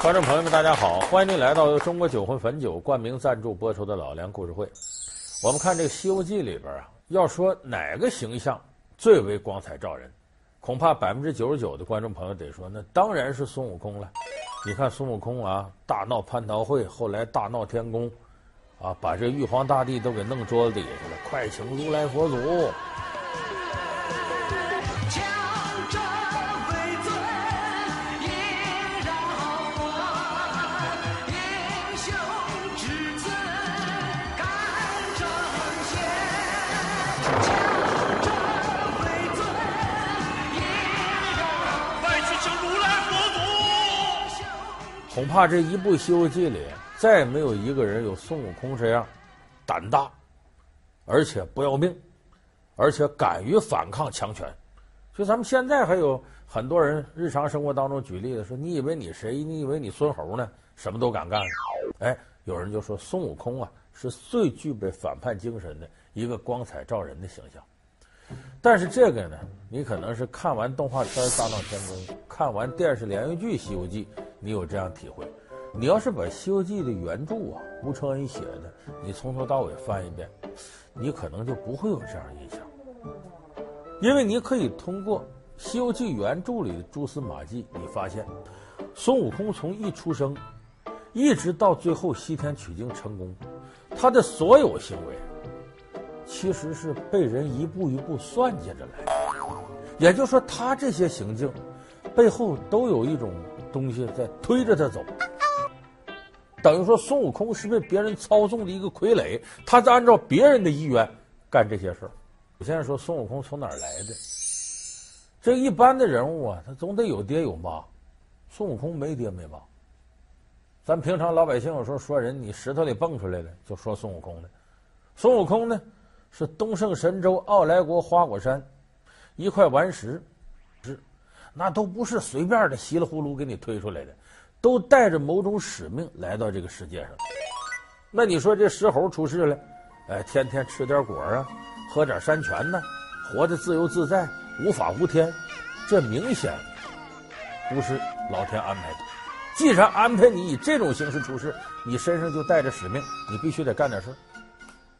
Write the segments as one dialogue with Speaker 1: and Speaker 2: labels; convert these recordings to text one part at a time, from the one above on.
Speaker 1: 观众朋友们，大家好，欢迎您来到由中国酒魂汾酒冠名赞助播出的《老梁故事会》。我们看这个《西游记》里边啊，要说哪个形象最为光彩照人，恐怕百分之九十九的观众朋友得说，那当然是孙悟空了。你看孙悟空啊，大闹蟠桃会，后来大闹天宫，啊，把这玉皇大帝都给弄桌子底下了，快请如来佛祖。恐怕这一部《西游记》里，再也没有一个人有孙悟空这样胆大，而且不要命，而且敢于反抗强权。就咱们现在还有很多人日常生活当中举例子说：“你以为你谁？你以为你孙猴呢？什么都敢干。”哎，有人就说孙悟空啊，是最具备反叛精神的一个光彩照人的形象。但是这个呢，你可能是看完动画片《大闹天宫》，看完电视连续剧《西游记》。你有这样体会？你要是把《西游记》的原著啊，吴承恩写的，你从头到尾翻一遍，你可能就不会有这样印象，因为你可以通过《西游记》原著里的蛛丝马迹，你发现孙悟空从一出生，一直到最后西天取经成功，他的所有行为，其实是被人一步一步算计着来的，也就是说，他这些行径背后都有一种。东西在推着他走，等于说孙悟空是被别人操纵的一个傀儡，他在按照别人的意愿干这些事儿。我现在说孙悟空从哪儿来的？这一般的人物啊，他总得有爹有妈，孙悟空没爹没妈。咱平常老百姓有时候说人，你石头里蹦出来的，就说孙悟空的。孙悟空呢，是东胜神州傲来国花果山一块顽石。那都不是随便的稀里糊涂给你推出来的，都带着某种使命来到这个世界上。那你说这石猴出世了，哎，天天吃点果啊，喝点山泉呢，活得自由自在，无法无天，这明显不是老天安排的。既然安排你以这种形式出世，你身上就带着使命，你必须得干点事。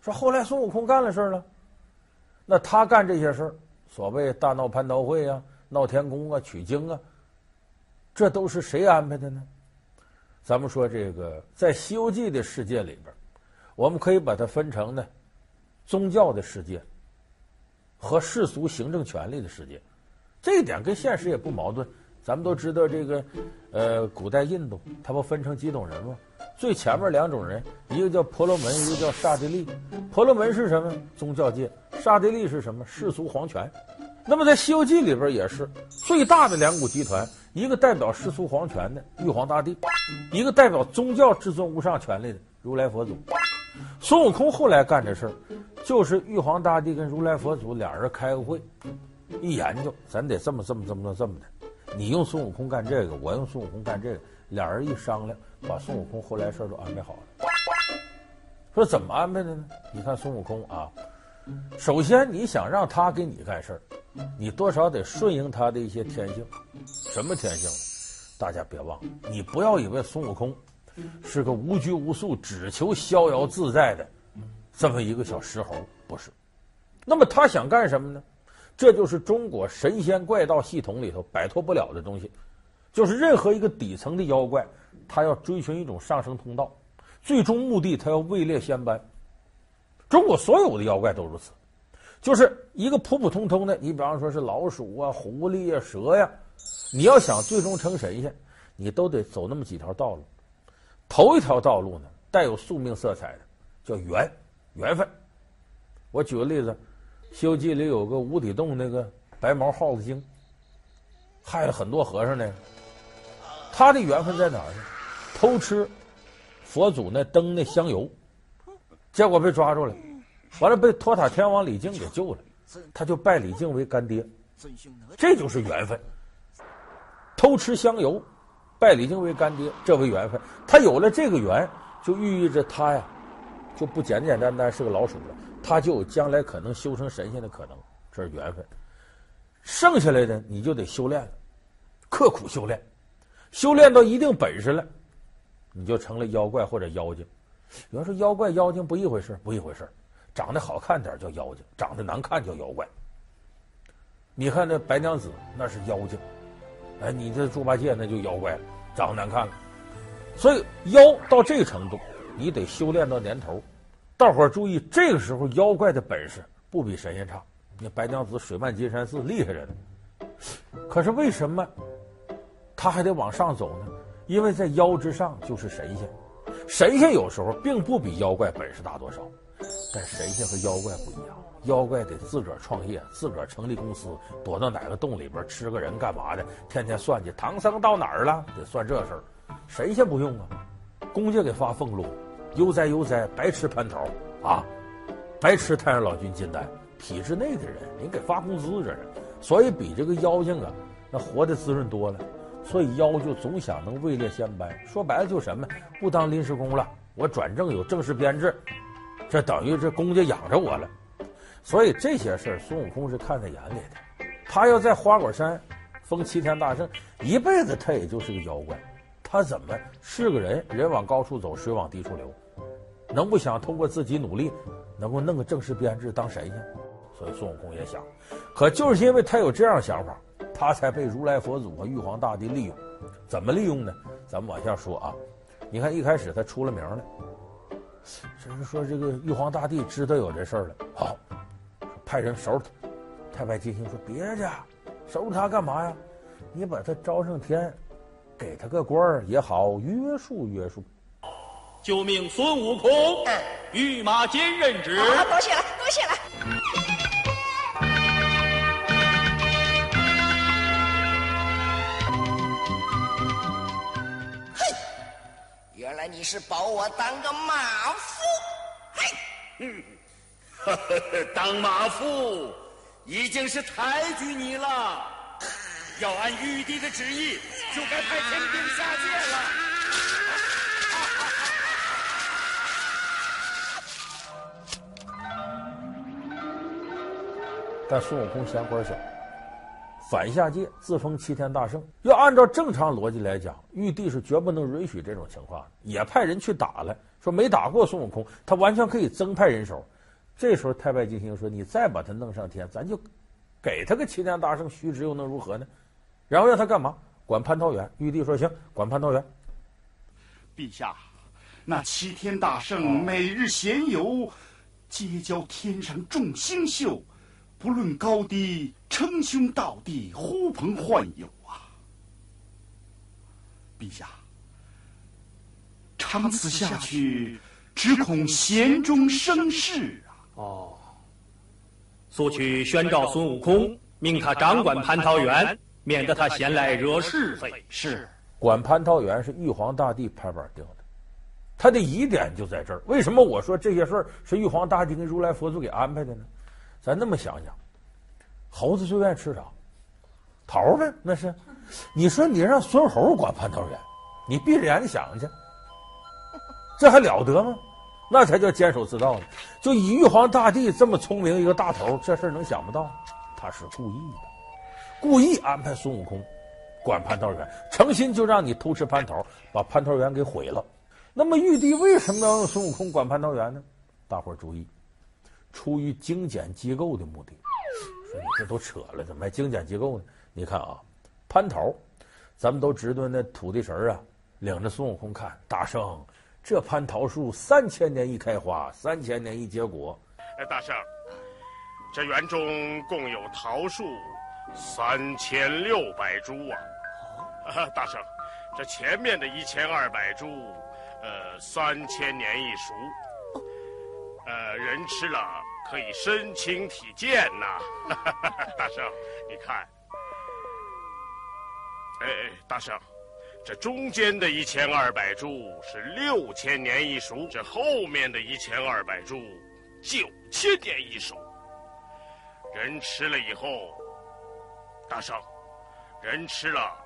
Speaker 1: 说后来孙悟空干了事了，那他干这些事所谓大闹蟠桃会呀。闹天宫啊，取经啊，这都是谁安排的呢？咱们说这个，在《西游记》的世界里边，我们可以把它分成呢，宗教的世界和世俗行政权力的世界，这一点跟现实也不矛盾。咱们都知道这个，呃，古代印度它不分成几种人吗？最前面两种人，一个叫婆罗门，一个叫刹帝利。婆罗门是什么？宗教界。刹帝利是什么？世俗皇权。那么在《西游记》里边也是最大的两股集团，一个代表世俗皇权的玉皇大帝，一个代表宗教至尊无上权力的如来佛祖。孙悟空后来干这事儿，就是玉皇大帝跟如来佛祖俩人开个会，一研究，咱得这么这么这么这么这么的。你用孙悟空干这个，我用孙悟空干这个，俩人一商量，把孙悟空后来事儿都安排好了。说怎么安排的呢？你看孙悟空啊，首先你想让他给你干事儿。你多少得顺应他的一些天性，什么天性？大家别忘了，你不要以为孙悟空是个无拘无束、只求逍遥自在的这么一个小石猴，不是。那么他想干什么呢？这就是中国神仙怪道系统里头摆脱不了的东西，就是任何一个底层的妖怪，他要追寻一种上升通道，最终目的他要位列仙班。中国所有的妖怪都如此。就是一个普普通通的，你比方说是老鼠啊、狐狸啊、蛇呀，你要想最终成神仙，你都得走那么几条道路。头一条道路呢，带有宿命色彩的，叫缘缘分。我举个例子，《西游记》里有个无底洞那个白毛耗子精，害了很多和尚呢。他的缘分在哪儿呢？偷吃佛祖那灯那香油，结果被抓住了。完了，被托塔天王李靖给救了，他就拜李靖为干爹，这就是缘分。偷吃香油，拜李靖为干爹，这为缘分。他有了这个缘，就寓意着他呀，就不简简单单是个老鼠了，他就有将来可能修成神仙的可能，这是缘分。剩下来的你就得修炼了，刻苦修炼。修炼到一定本事了，你就成了妖怪或者妖精。有人说妖怪妖精不一回事，不一回事。长得好看点叫妖精，长得难看叫妖怪。你看那白娘子那是妖精，哎，你这猪八戒那就妖怪了，长得难看了。所以妖到这个程度，你得修炼到年头。大伙儿注意，这个时候妖怪的本事不比神仙差。那白娘子水漫金山寺厉害着呢，可是为什么他还得往上走呢？因为在妖之上就是神仙，神仙有时候并不比妖怪本事大多少。但神仙和妖怪不一样，妖怪得自个儿创业，自个儿成立公司，躲到哪个洞里边吃个人干嘛的，天天算计唐僧到哪儿了，得算这事儿。神仙不用啊，公家给发俸禄，悠哉悠哉，白吃蟠桃啊，白吃太上老君金丹。体制内的人，你给发工资这是，所以比这个妖精啊，那活得滋润多了。所以妖就总想能位列仙班，说白了就什么，不当临时工了，我转正有正式编制。这等于这公家养着我了，所以这些事儿孙悟空是看在眼里的。他要在花果山封齐天大圣，一辈子他也就是个妖怪。他怎么是个人？人往高处走，水往低处流，能不想通过自己努力，能够弄个正式编制当神仙？所以孙悟空也想，可就是因为他有这样想法，他才被如来佛祖和玉皇大帝利用。怎么利用呢？咱们往下说啊。你看一开始他出了名了。只是说这个玉皇大帝知道有这事儿了，好，派人收拾他。太白金星说：“别介，收拾他干嘛呀？你把他招上天，给他个官儿也好约束约束。”
Speaker 2: 就命孙悟空御马监任职。
Speaker 3: 好，多谢了，多谢了。你是保我当个马夫？嘿，
Speaker 2: 嗯，呵呵，当马夫已经是抬举你了。要按玉帝的旨意，就该派天兵下界了。
Speaker 1: 但孙悟空嫌官小。反下界自封齐天大圣，要按照正常逻辑来讲，玉帝是绝不能允许这种情况的。也派人去打了，说没打过孙悟空，他完全可以增派人手。这时候太白金星说：“你再把他弄上天，咱就给他个齐天大圣虚职，又能如何呢？”然后让他干嘛？管蟠桃园。玉帝说：“行，管蟠桃园。”
Speaker 4: 陛下，那齐天大圣每日闲游，结交天上众星宿。不论高低，称兄道弟，呼朋唤友啊！陛下，长此下去，只恐弦中生事啊！
Speaker 2: 哦，速去宣召孙悟空，命他掌管蟠桃园，免得他闲来惹是非。
Speaker 4: 是，
Speaker 1: 管蟠桃园是玉皇大帝拍板定的，他的疑点就在这儿。为什么我说这些事儿是玉皇大帝跟如来佛祖给安排的呢？咱那么想想，猴子最愿意吃啥？桃呗，那是。你说你让孙猴管蟠桃园，你闭着眼睛想去，这还了得吗？那才叫监守自盗呢。就以玉皇大帝这么聪明一个大头，这事儿能想不到？他是故意的，故意安排孙悟空管蟠桃园，诚心就让你偷吃蟠桃，把蟠桃园给毁了。那么玉帝为什么要让孙悟空管蟠桃园呢？大伙儿注意。出于精简机构的目的，说你这都扯了，怎么还精简机构呢？你看啊，蟠桃，咱们都知道那土地神啊，领着孙悟空看，大圣，这蟠桃树三千年一开花，三千年一结果。
Speaker 5: 哎，大圣，这园中共有桃树三千六百株啊！啊，大圣，这前面的一千二百株，呃，三千年一熟。呃，人吃了可以身轻体健呐，大圣，你看，哎，大圣，这中间的一千二百株是六千年一熟，这后面的一千二百株九千年一熟。人吃了以后，大圣，人吃了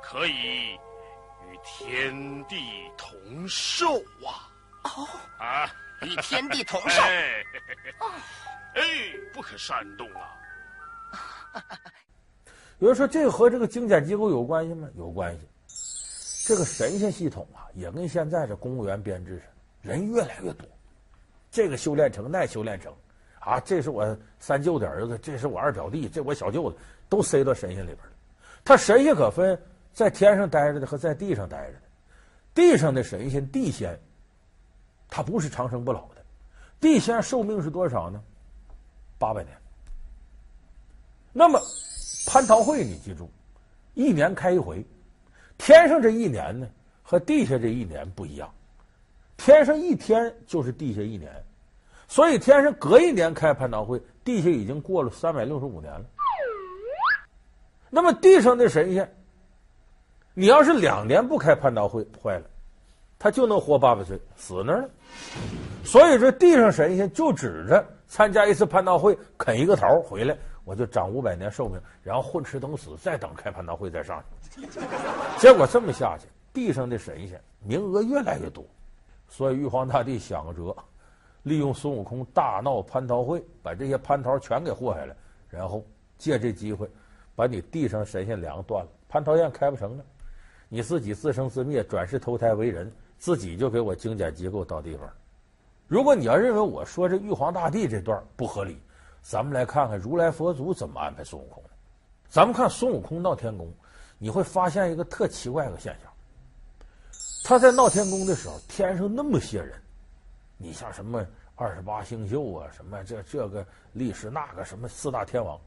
Speaker 5: 可以与天地同寿啊！
Speaker 3: 哦，
Speaker 5: 啊。
Speaker 3: 与天地同寿，
Speaker 5: 哎，哎，不可煽动啊！
Speaker 1: 有人说这个和这个精简机构有关系吗？有关系。这个神仙系统啊，也跟现在这公务员编制似的，人越来越多，这个修炼成，那修炼成，啊，这是我三舅的儿子，这是我二表弟，这我小舅子，都塞到神仙里边了。他神仙可分在天上待着的和在地上待着的，地上的神仙地仙，他不是长生不老的，地仙寿命是多少呢？八百年。那么蟠桃会，你记住，一年开一回。天上这一年呢，和地下这一年不一样。天上一天就是地下一年，所以天上隔一年开蟠桃会，地下已经过了三百六十五年了。那么地上的神仙，你要是两年不开蟠桃会，坏了，他就能活八百岁，死那儿了。所以说，地上神仙就指着参加一次蟠桃会，啃一个桃回来，我就长五百年寿命，然后混吃等死，再等开蟠桃会再上去。结果这么下去，地上的神仙名额越来越多，所以玉皇大帝想个辙，利用孙悟空大闹蟠桃会，把这些蟠桃全给祸害了，然后借这机会把你地上神仙粮断了，蟠桃宴开不成了，你自己自生自灭，转世投胎为人，自己就给我精简机构到地方。如果你要认为我说这玉皇大帝这段不合理，咱们来看看如来佛祖怎么安排孙悟空。咱们看孙悟空闹天宫。你会发现一个特奇怪的现象，他在闹天宫的时候，天上那么些人，你像什么二十八星宿啊，什么这这个历史那个什么四大天王，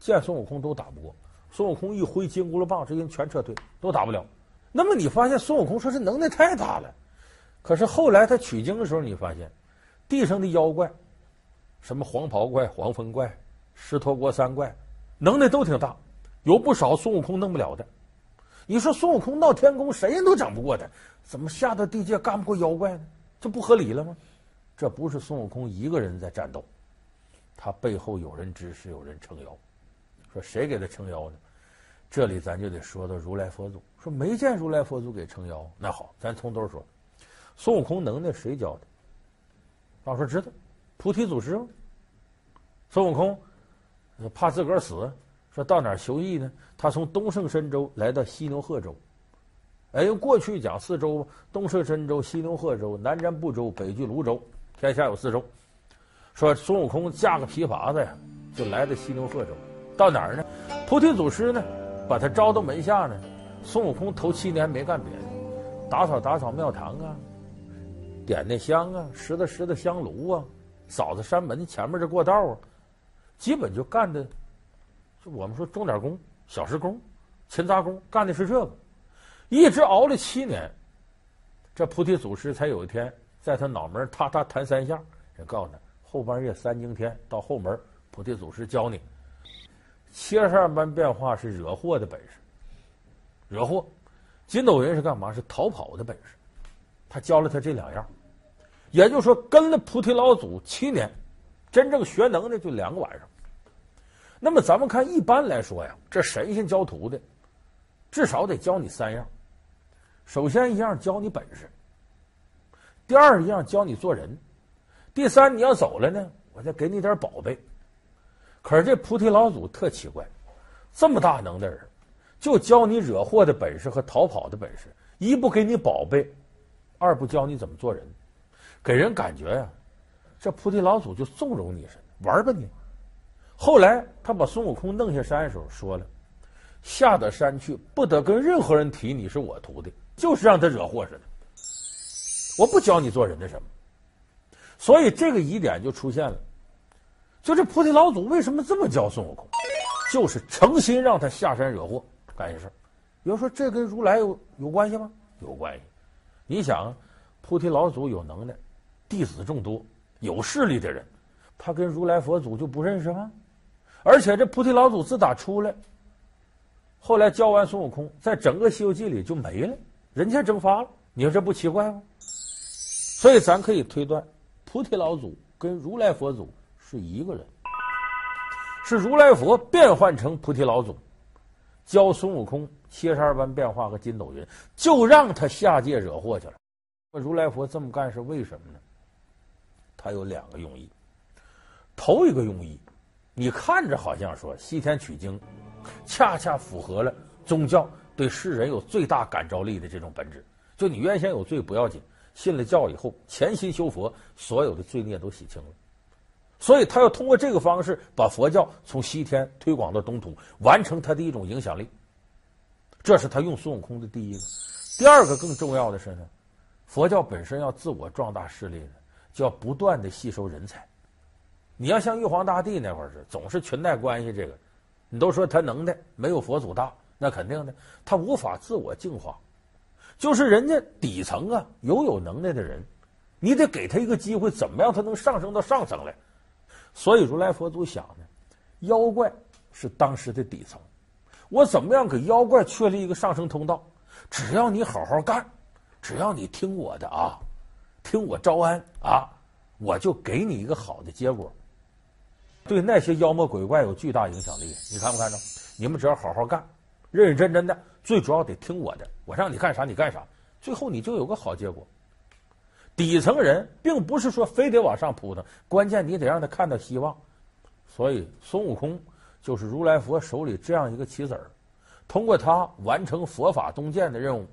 Speaker 1: 见孙悟空都打不过。孙悟空一挥金箍棒，这人全撤退，都打不了。那么你发现孙悟空说这能耐太大了，可是后来他取经的时候，你发现地上的妖怪，什么黄袍怪、黄风怪、狮驼国三怪，能耐都挺大。有不少孙悟空弄不了的，你说孙悟空闹天宫，谁人都整不过他，怎么下到地界干不过妖怪呢？这不合理了吗？这不是孙悟空一个人在战斗，他背后有人指使，有人撑腰。说谁给他撑腰呢？这里咱就得说到如来佛祖。说没见如来佛祖给撑腰，那好，咱从头说。孙悟空能耐谁教的？到时候知道，菩提祖师吗？孙悟空怕自个儿死。说到哪儿求艺呢？他从东胜神州来到西牛贺州。哎，过去讲四州：东胜神州、西牛贺州、南瞻部洲、北俱芦洲，天下有四州。说孙悟空架个皮筏子呀，就来到西牛贺州。到哪儿呢？菩提祖师呢，把他招到门下呢。孙悟空头七年没干别的，打扫打扫庙堂啊，点点香啊，拾掇拾掇香炉啊，扫扫山门前面这过道啊，基本就干的。就我们说钟点工、小时工、勤杂工，干的是这个，一直熬了七年，这菩提祖师才有一天在他脑门踏踏弹三下，人告诉他后半夜三更天到后门，菩提祖师教你七十二般变化是惹祸的本事，惹祸；筋斗云是干嘛？是逃跑的本事。他教了他这两样，也就是说跟了菩提老祖七年，真正学能的就两个晚上。那么咱们看，一般来说呀，这神仙教徒的，至少得教你三样。首先一样教你本事，第二一样教你做人，第三你要走了呢，我再给你点宝贝。可是这菩提老祖特奇怪，这么大能的人，就教你惹祸的本事和逃跑的本事，一不给你宝贝，二不教你怎么做人，给人感觉呀，这菩提老祖就纵容你似的，玩吧你。后来他把孙悟空弄下山的时候说了：“下得山去，不得跟任何人提你是我徒弟，就是让他惹祸似的。我不教你做人的什么。”所以这个疑点就出现了。就这菩提老祖为什么这么教孙悟空？就是诚心让他下山惹祸干些事儿。有人说这跟如来有有关系吗？有关系。你想，菩提老祖有能耐，弟子众多，有势力的人，他跟如来佛祖就不认识吗？而且这菩提老祖自打出来，后来教完孙悟空，在整个《西游记》里就没了，人间蒸发了。你说这不奇怪吗？所以咱可以推断，菩提老祖跟如来佛祖是一个人，是如来佛变换成菩提老祖，教孙悟空七十二般变化和筋斗云，就让他下界惹祸去了。如来佛这么干是为什么呢？他有两个用意，头一个用意。你看着好像说西天取经，恰恰符合了宗教对对世人有最大感召力的这种本质。就你原先有罪不要紧，信了教以后，潜心修佛，所有的罪孽都洗清了。所以他要通过这个方式把佛教从西天推广到东土，完成他的一种影响力。这是他用孙悟空的第一个。第二个更重要的是呢，佛教本身要自我壮大势力的，就要不断的吸收人才。你要像玉皇大帝那会儿是总是裙带关系，这个你都说他能耐没有佛祖大，那肯定的，他无法自我净化。就是人家底层啊，有有能耐的人，你得给他一个机会，怎么样他能上升到上层来？所以如来佛祖想呢，妖怪是当时的底层，我怎么样给妖怪确立一个上升通道？只要你好好干，只要你听我的啊，听我招安啊，我就给你一个好的结果。对那些妖魔鬼怪有巨大影响力，你看没看着？你们只要好好干，认认真真的，最主要得听我的，我让你干啥你干啥，最后你就有个好结果。底层人并不是说非得往上扑腾，关键你得让他看到希望。所以孙悟空就是如来佛手里这样一个棋子儿，通过他完成佛法东渐的任务，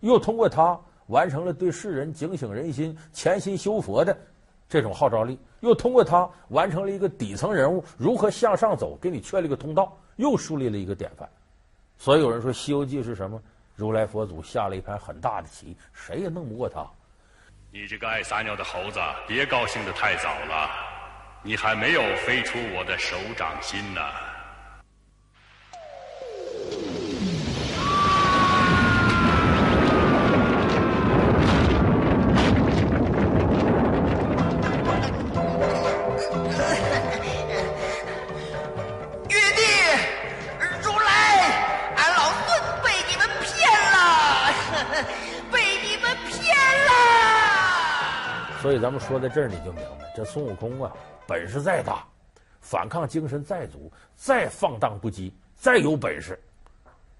Speaker 1: 又通过他完成了对世人警醒人心、潜心修佛的这种号召力，又通过他完成了一个底层人物如何向上走，给你确立个通道，又树立了一个典范。所以有人说《西游记》是什么？如来佛祖下了一盘很大的棋，谁也弄不过他。
Speaker 5: 你这个爱撒尿的猴子，别高兴得太早了，你还没有飞出我的手掌心呢。
Speaker 1: 所以咱们说到这儿，你就明白，这孙悟空啊，本事再大，反抗精神再足，再放荡不羁，再有本事，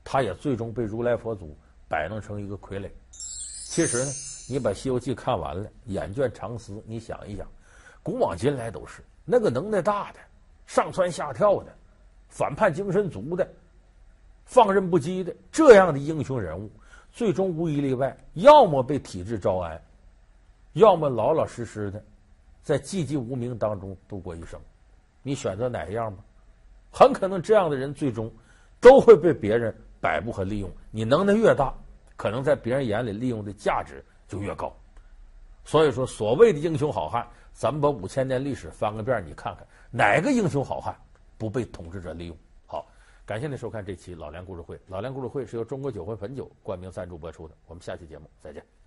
Speaker 1: 他也最终被如来佛祖摆弄成一个傀儡。其实呢，你把《西游记》看完了，眼倦长思，你想一想，古往今来都是那个能耐大的、上蹿下跳的、反叛精神足的、放任不羁的这样的英雄人物，最终无一例外，要么被体制招安。要么老老实实的，在寂寂无名当中度过一生，你选择哪一样吧？很可能这样的人最终都会被别人摆布和利用。你能耐越大，可能在别人眼里利用的价值就越高。所以说，所谓的英雄好汉，咱们把五千年历史翻个遍，你看看哪个英雄好汉不被统治者利用？好，感谢您收看这期老梁故事会。老梁故事会是由中国酒魂汾酒冠名赞助播出的。我们下期节目再见。